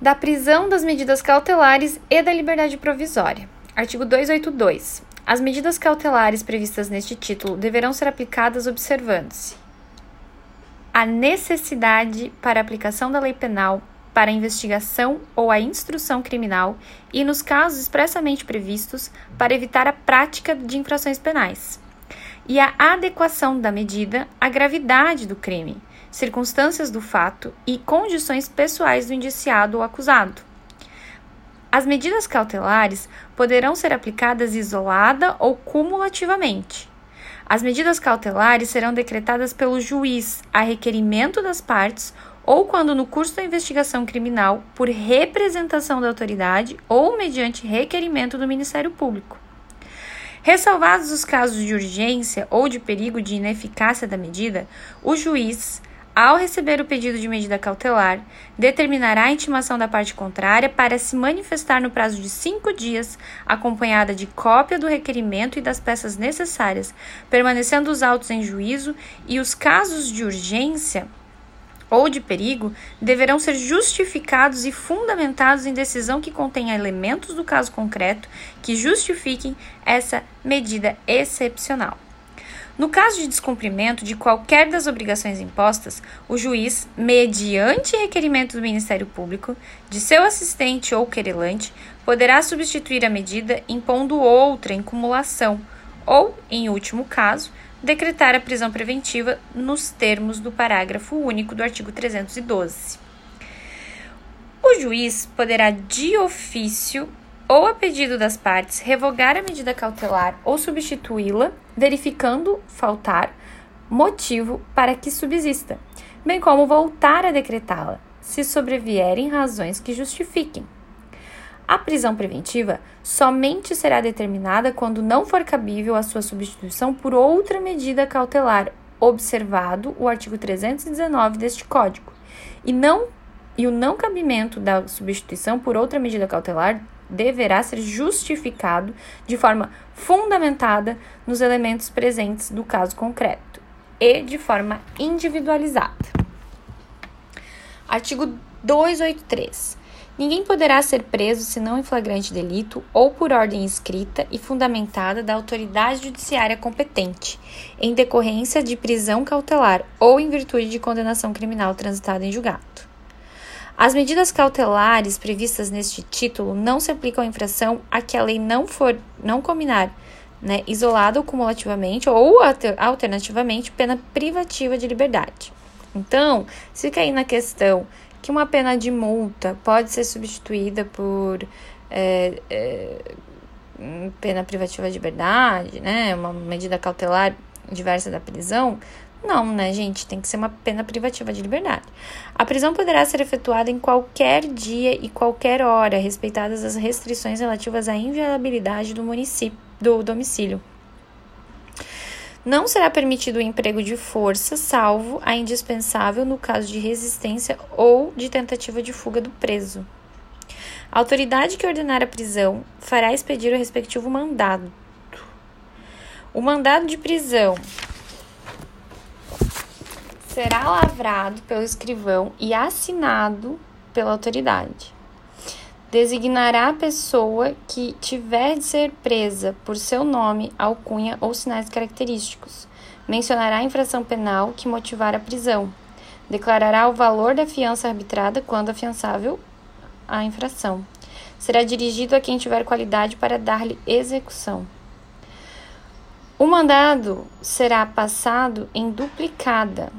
da prisão, das medidas cautelares e da liberdade provisória. Artigo 282. As medidas cautelares previstas neste título deverão ser aplicadas observando-se a necessidade para aplicação da lei penal para a investigação ou a instrução criminal e, nos casos expressamente previstos, para evitar a prática de infrações penais, e a adequação da medida à gravidade do crime, circunstâncias do fato e condições pessoais do indiciado ou acusado. As medidas cautelares poderão ser aplicadas isolada ou cumulativamente. As medidas cautelares serão decretadas pelo juiz a requerimento das partes ou quando no curso da investigação criminal por representação da autoridade ou mediante requerimento do Ministério Público. Ressalvados os casos de urgência ou de perigo de ineficácia da medida, o juiz ao receber o pedido de medida cautelar, determinará a intimação da parte contrária para se manifestar no prazo de cinco dias, acompanhada de cópia do requerimento e das peças necessárias, permanecendo os autos em juízo e os casos de urgência ou de perigo deverão ser justificados e fundamentados em decisão que contenha elementos do caso concreto que justifiquem essa medida excepcional. No caso de descumprimento de qualquer das obrigações impostas, o juiz, mediante requerimento do Ministério Público, de seu assistente ou querelante, poderá substituir a medida impondo outra em cumulação ou, em último caso, decretar a prisão preventiva nos termos do parágrafo único do artigo 312. O juiz poderá, de ofício, ou a pedido das partes, revogar a medida cautelar ou substituí-la, verificando faltar motivo para que subsista, bem como voltar a decretá-la, se sobrevierem razões que justifiquem. A prisão preventiva somente será determinada quando não for cabível a sua substituição por outra medida cautelar, observado o artigo 319 deste Código, e não e o não cabimento da substituição por outra medida cautelar deverá ser justificado de forma fundamentada nos elementos presentes do caso concreto e de forma individualizada. Artigo 283. Ninguém poderá ser preso senão em flagrante delito ou por ordem escrita e fundamentada da autoridade judiciária competente, em decorrência de prisão cautelar ou em virtude de condenação criminal transitada em julgado. As medidas cautelares previstas neste título não se aplicam à infração a que a lei não for não combinar, né, isolada ou cumulativamente ou alternativamente pena privativa de liberdade. Então, se cair na questão que uma pena de multa pode ser substituída por é, é, pena privativa de liberdade, né, uma medida cautelar diversa da prisão, não, né, gente? Tem que ser uma pena privativa de liberdade. A prisão poderá ser efetuada em qualquer dia e qualquer hora, respeitadas as restrições relativas à inviolabilidade do município, do domicílio. Não será permitido o emprego de força, salvo a indispensável no caso de resistência ou de tentativa de fuga do preso. A autoridade que ordenar a prisão fará expedir o respectivo mandado. O mandado de prisão será lavrado pelo escrivão e assinado pela autoridade. Designará a pessoa que tiver de ser presa por seu nome, alcunha ou sinais característicos. Mencionará a infração penal que motivar a prisão. Declarará o valor da fiança arbitrada quando afiançável a infração. Será dirigido a quem tiver qualidade para dar-lhe execução. O mandado será passado em duplicada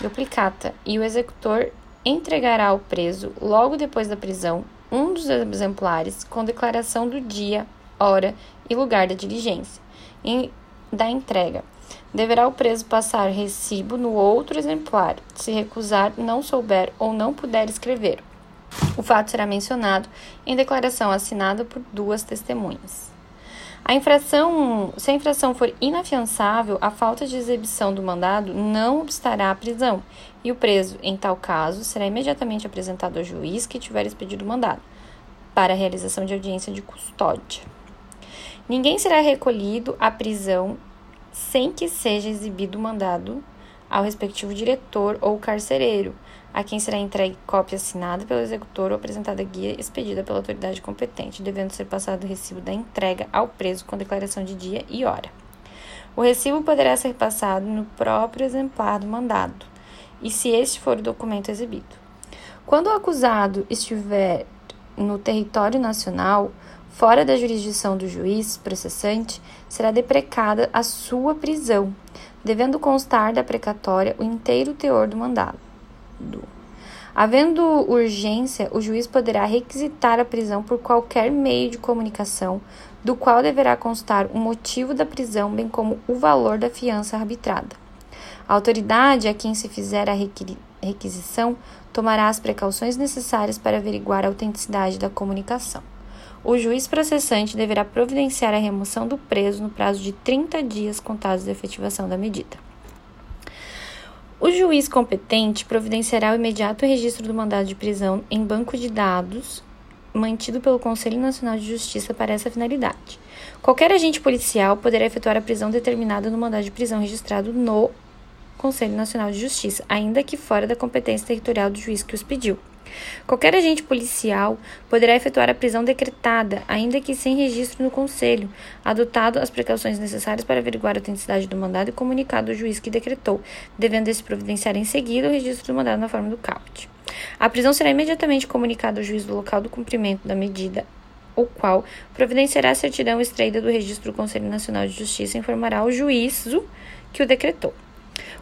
duplicata e o executor entregará ao preso, logo depois da prisão, um dos exemplares com declaração do dia, hora e lugar da diligência e da entrega. Deverá o preso passar recibo no outro exemplar, se recusar, não souber ou não puder escrever. O fato será mencionado em declaração assinada por duas testemunhas. A infração, se a infração for inafiançável, a falta de exibição do mandado não obstará a prisão, e o preso, em tal caso, será imediatamente apresentado ao juiz que tiver expedido o mandado, para a realização de audiência de custódia. Ninguém será recolhido à prisão sem que seja exibido o mandado ao respectivo diretor ou carcereiro, a quem será entregue cópia assinada pelo executor ou apresentada guia expedida pela autoridade competente, devendo ser passado o recibo da entrega ao preso com declaração de dia e hora. O recibo poderá ser passado no próprio exemplar do mandado, e se este for o documento exibido. Quando o acusado estiver no território nacional, fora da jurisdição do juiz processante, será deprecada a sua prisão, devendo constar da precatória o inteiro teor do mandado. Havendo urgência, o juiz poderá requisitar a prisão por qualquer meio de comunicação, do qual deverá constar o motivo da prisão, bem como o valor da fiança arbitrada. A autoridade a quem se fizer a requisição tomará as precauções necessárias para averiguar a autenticidade da comunicação. O juiz processante deverá providenciar a remoção do preso no prazo de 30 dias contados da efetivação da medida. O juiz competente providenciará o imediato registro do mandado de prisão em banco de dados mantido pelo Conselho Nacional de Justiça para essa finalidade. Qualquer agente policial poderá efetuar a prisão determinada no mandado de prisão registrado no Conselho Nacional de Justiça, ainda que fora da competência territorial do juiz que os pediu. Qualquer agente policial poderá efetuar a prisão decretada, ainda que sem registro no Conselho, adotado as precauções necessárias para averiguar a autenticidade do mandado e comunicado ao juiz que decretou, devendo esse providenciar em seguida o registro do mandado na forma do CAUT. A prisão será imediatamente comunicada ao juiz do local do cumprimento da medida o qual providenciará a certidão extraída do registro do Conselho Nacional de Justiça e informará ao juízo que o decretou.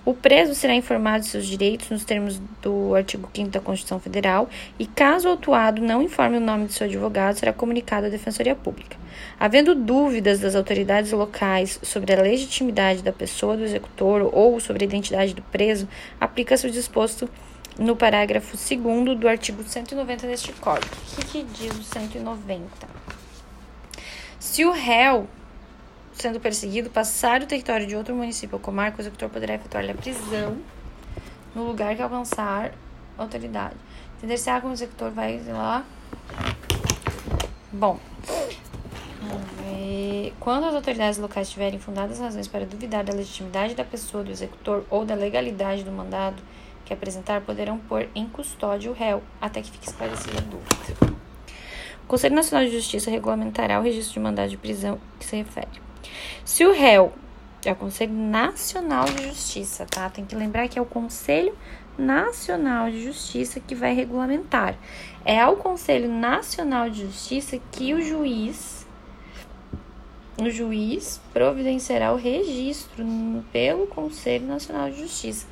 O preso será informado de seus direitos nos termos do artigo 5 da Constituição Federal e, caso o autuado não informe o nome de seu advogado, será comunicado à Defensoria Pública. Havendo dúvidas das autoridades locais sobre a legitimidade da pessoa do executor ou sobre a identidade do preso, aplica-se o disposto no parágrafo 2 do artigo 190 deste Código. O que, que diz o 190? Se o réu sendo perseguido, passar o território de outro município ou comarca, o executor poderá efetuar a prisão no lugar que alcançar autoridade. Entender-se ah, como o executor vai lá. Bom, quando as autoridades locais tiverem fundadas razões para duvidar da legitimidade da pessoa do executor ou da legalidade do mandado que apresentar, poderão pôr em custódia o réu até que fique esclarecida a dúvida. O Conselho Nacional de Justiça regulamentará o registro de mandado de prisão que se refere. Se o réu é o Conselho Nacional de Justiça, tá? Tem que lembrar que é o Conselho Nacional de Justiça que vai regulamentar. É ao Conselho Nacional de Justiça que o juiz o juiz providenciará o registro pelo Conselho Nacional de Justiça.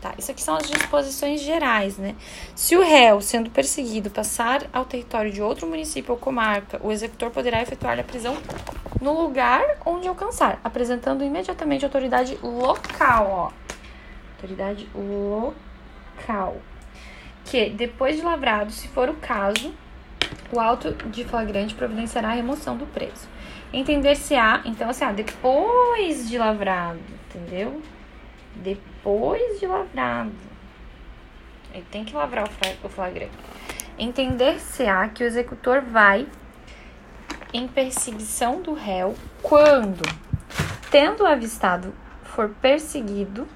Tá, isso aqui são as disposições gerais, né? Se o réu, sendo perseguido, passar ao território de outro município ou comarca, o executor poderá efetuar a prisão no lugar onde alcançar, apresentando imediatamente a autoridade local, ó. Autoridade local. Que, depois de lavrado, se for o caso, o auto de flagrante providenciará a remoção do preso. Entender-se-á, então, assim, ah, depois de lavrado, entendeu? Depois de lavrado. Ele tem que lavrar o flagrante. Entender-se-á que o executor vai em perseguição do réu quando, tendo avistado, for perseguido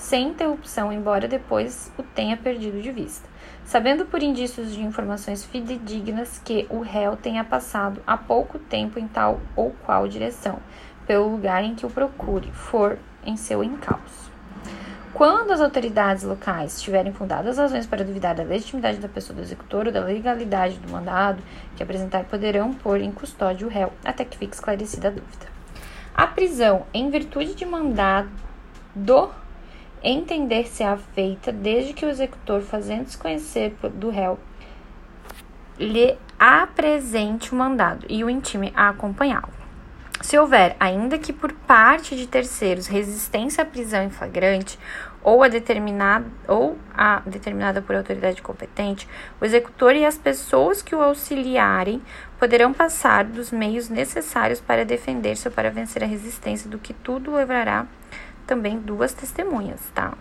sem interrupção, embora depois o tenha perdido de vista, sabendo por indícios de informações fidedignas que o réu tenha passado há pouco tempo em tal ou qual direção, pelo lugar em que o procure, for em seu encalço. Quando as autoridades locais tiverem fundadas razões para duvidar da legitimidade da pessoa do executor ou da legalidade do mandado que apresentar, poderão pôr em custódia o réu até que fique esclarecida a dúvida. A prisão, em virtude de mandado, entender-se-á feita desde que o executor, fazendo-se conhecer do réu, lhe apresente o mandado e o intime a acompanhá-lo. Se houver, ainda que por parte de terceiros, resistência à prisão em flagrante ou a determinada ou a determinada por autoridade competente, o executor e as pessoas que o auxiliarem poderão passar dos meios necessários para defender-se ou para vencer a resistência, do que tudo levará também duas testemunhas, tá?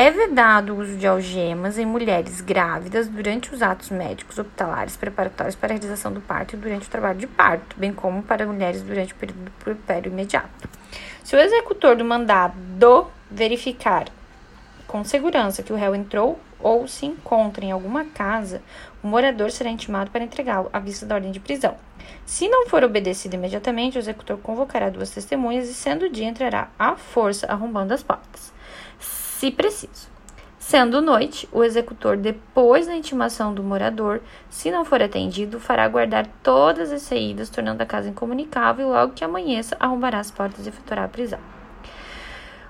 É vedado o uso de algemas em mulheres grávidas durante os atos médicos hospitalares preparatórios para a realização do parto e durante o trabalho de parto, bem como para mulheres durante o período do imediato. Se o executor do mandado verificar com segurança que o réu entrou ou se encontra em alguma casa, o morador será intimado para entregá-lo à vista da ordem de prisão. Se não for obedecido imediatamente, o executor convocará duas testemunhas e, sendo o dia, entrará à força arrombando as portas, se preciso. Sendo noite, o executor, depois da intimação do morador, se não for atendido, fará guardar todas as saídas, tornando a casa incomunicável e logo que amanheça, arrombará as portas e efetuará a prisão.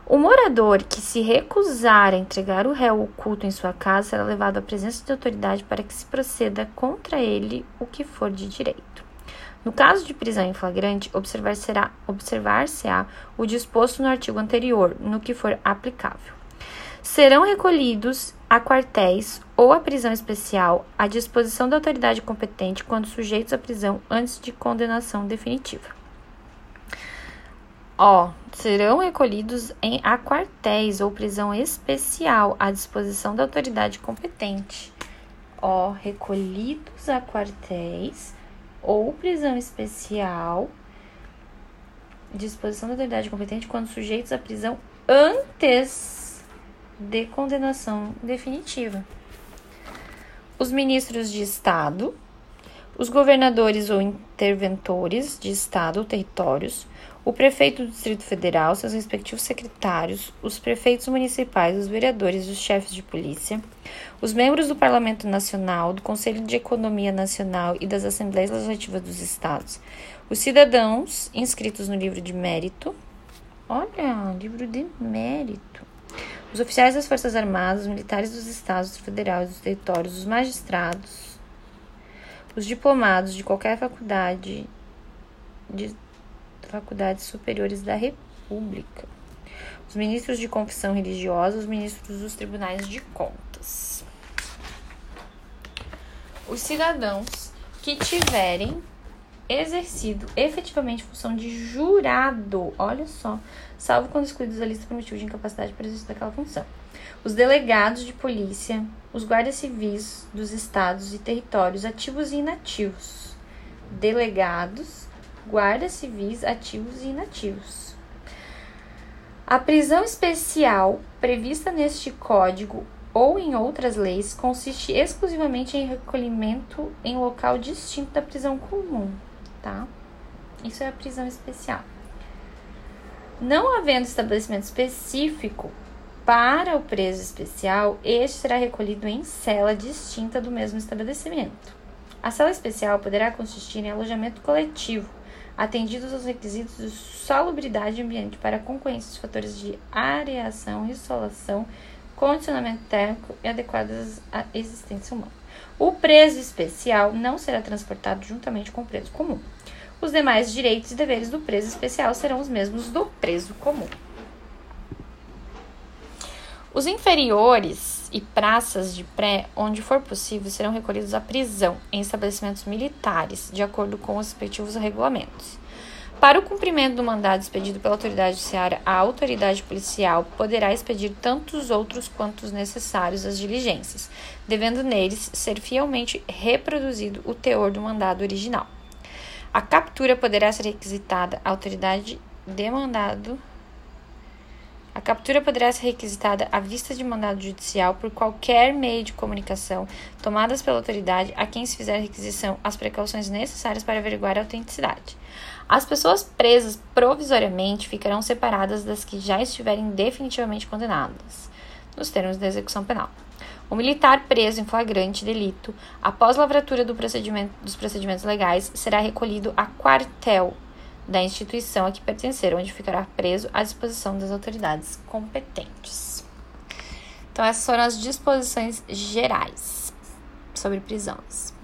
O morador que se recusar a entregar o réu oculto em sua casa será levado à presença de autoridade para que se proceda contra ele o que for de direito. No caso de prisão em flagrante, observar-se-á observar o disposto no artigo anterior, no que for aplicável. Serão recolhidos a quartéis ou a prisão especial à disposição da autoridade competente quando sujeitos à prisão antes de condenação definitiva. Ó, serão recolhidos em a quartéis ou prisão especial à disposição da autoridade competente. Ó, recolhidos a quartéis ou prisão especial disposição da autoridade competente quando sujeitos à prisão antes de condenação definitiva. Os ministros de Estado, os governadores ou interventores de Estado ou territórios, o prefeito do Distrito Federal, seus respectivos secretários, os prefeitos municipais, os vereadores, os chefes de polícia, os membros do Parlamento Nacional, do Conselho de Economia Nacional e das Assembleias Legislativas dos Estados, os cidadãos inscritos no livro de mérito. Olha, livro de mérito. Os oficiais das Forças Armadas, os militares dos estados federais, dos territórios, os magistrados, os diplomados de qualquer faculdade de faculdades superiores da República, os ministros de confissão religiosa, os ministros dos tribunais de contas. Os cidadãos que tiverem exercido efetivamente função de jurado, olha só, salvo quando excluídos da lista por motivo de incapacidade para exercer daquela função. Os delegados de polícia, os guardas civis dos estados e territórios ativos e inativos. Delegados guardas civis ativos e inativos. A prisão especial prevista neste código ou em outras leis consiste exclusivamente em recolhimento em local distinto da prisão comum, tá? Isso é a prisão especial. Não havendo estabelecimento específico para o preso especial, este será recolhido em cela distinta do mesmo estabelecimento. A cela especial poderá consistir em alojamento coletivo, atendidos os requisitos de salubridade ambiente para concorrência dos fatores de areação, insolação, condicionamento térmico e adequadas à existência humana. O preso especial não será transportado juntamente com o preso comum. Os demais direitos e deveres do preso especial serão os mesmos do preso comum. Os inferiores e praças de pré, onde for possível, serão recolhidos à prisão em estabelecimentos militares, de acordo com os respectivos regulamentos. Para o cumprimento do mandado expedido pela autoridade judiciária, a autoridade policial poderá expedir tantos outros quantos necessários às diligências, devendo neles ser fielmente reproduzido o teor do mandado original. A captura poderá ser requisitada à autoridade demandado a captura poderá ser requisitada à vista de mandado judicial por qualquer meio de comunicação tomadas pela autoridade a quem se fizer requisição as precauções necessárias para averiguar a autenticidade. As pessoas presas provisoriamente ficarão separadas das que já estiverem definitivamente condenadas, nos termos da execução penal. O militar preso em flagrante delito, após lavratura do procedimento, dos procedimentos legais, será recolhido a quartel da instituição a que pertencer, onde ficará preso à disposição das autoridades competentes. Então, essas foram as disposições gerais sobre prisões.